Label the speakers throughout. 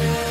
Speaker 1: future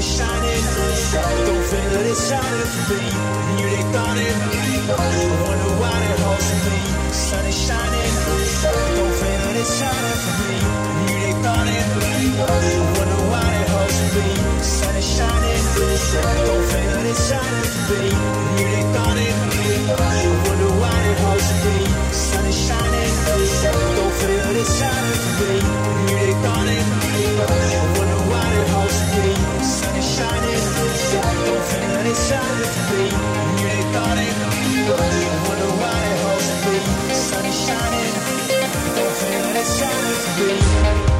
Speaker 1: is shining. Don't feel it is shining for me. And you they thought it. Wonder why it holds for me. Sun is shining. Don't feel it is shining for me. And you they thought it. Wonder why it holds for me. Sun is shining. Don't feel it is shining for me. And you they thought it. Wonder why it holds for me. Sun is shining. Don't feel it is shining for me. And you they thought it. Wonder why it holds for me the sun is shining Don't that it's time to be it But you wonder why it has to be Sun is shining Don't that it's time to be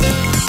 Speaker 2: Thank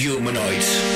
Speaker 2: humanoids.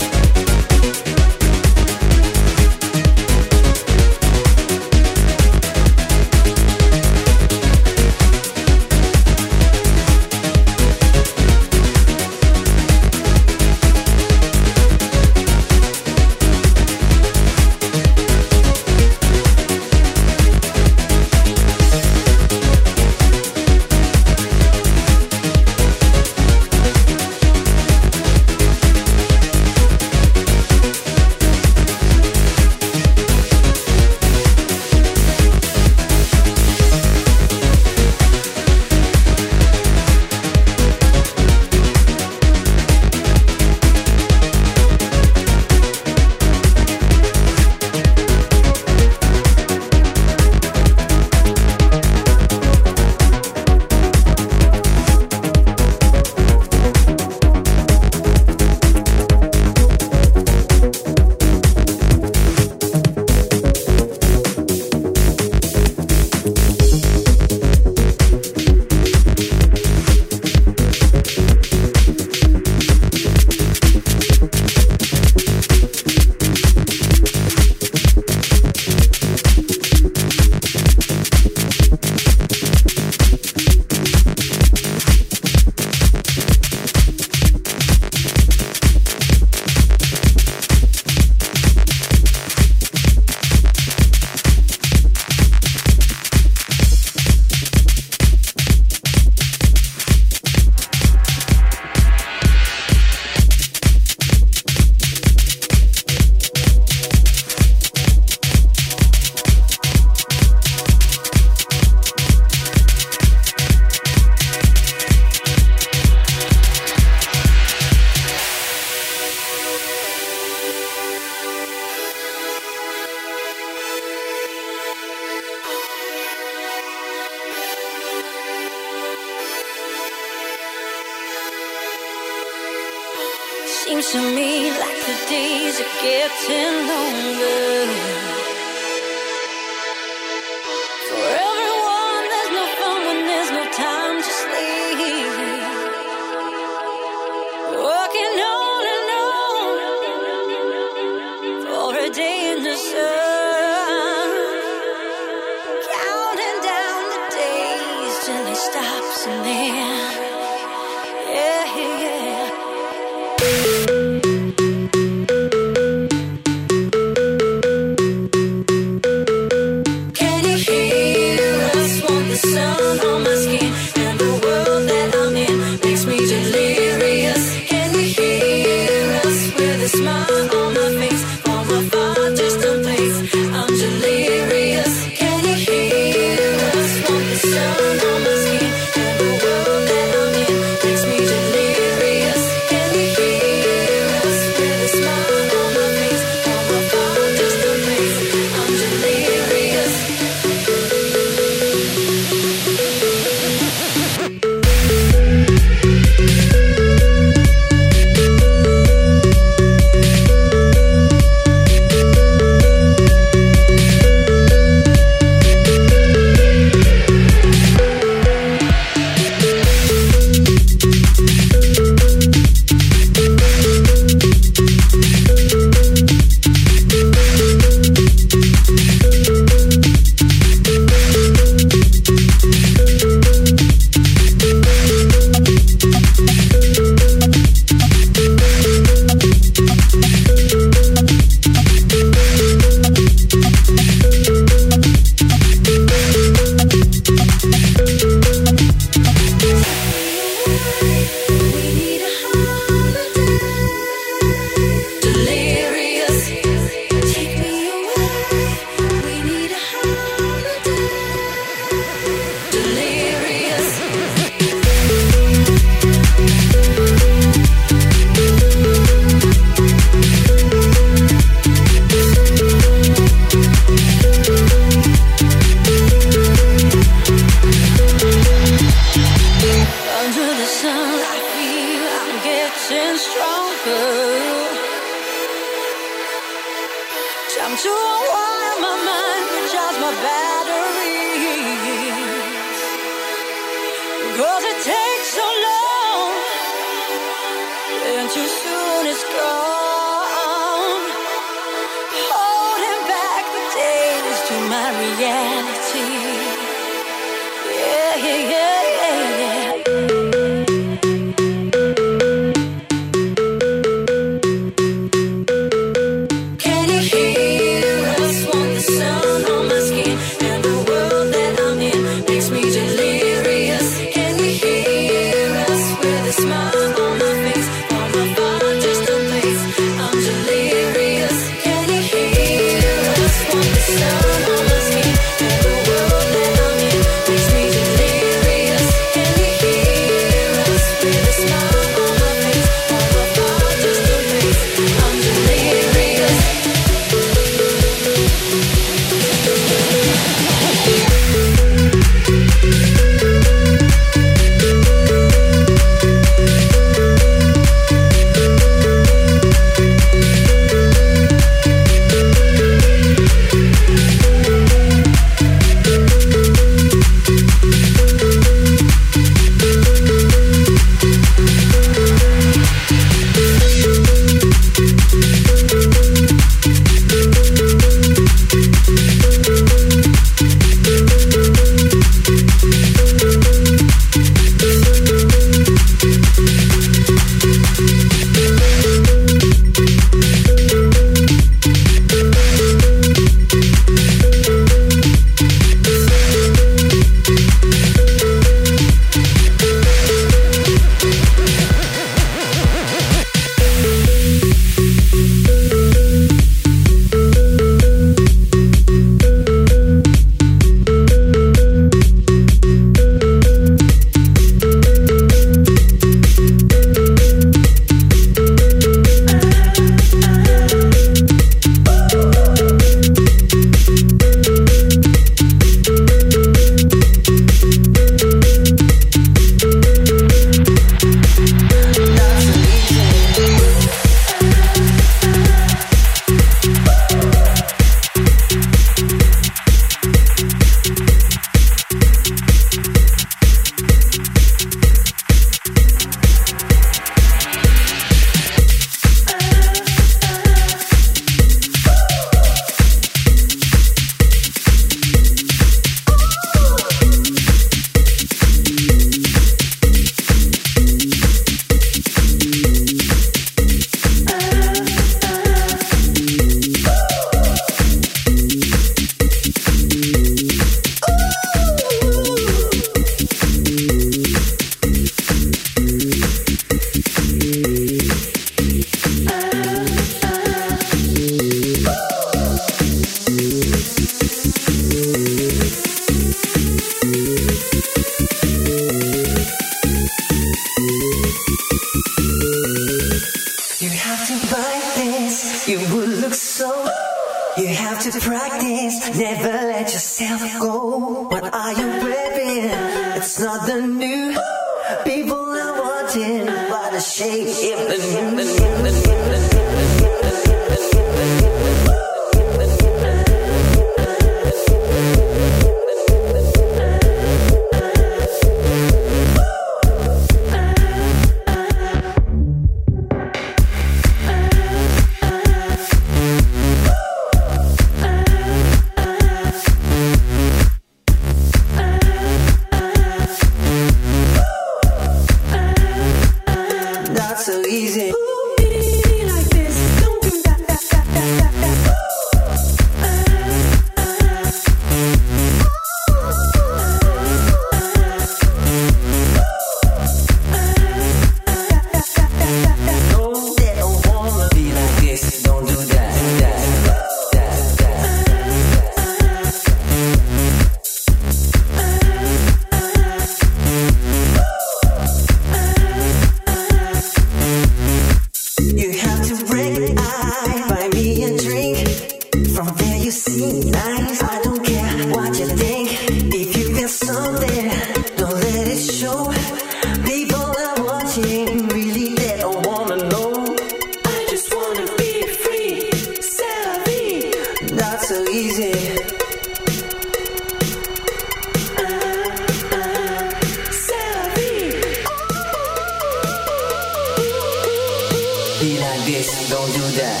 Speaker 3: this, don't do that.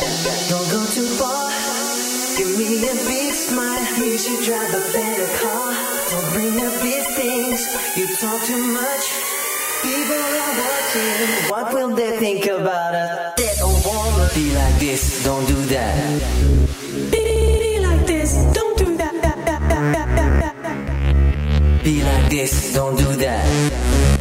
Speaker 3: Don't go too far. Give me a big smile. You should drive a better car. Don't bring up these things. You talk too much. People are watching. What will they think about us? They don't wanna be like this. Don't do that.
Speaker 4: Be like this. Don't do that.
Speaker 3: that.
Speaker 4: Be like this. Don't do that.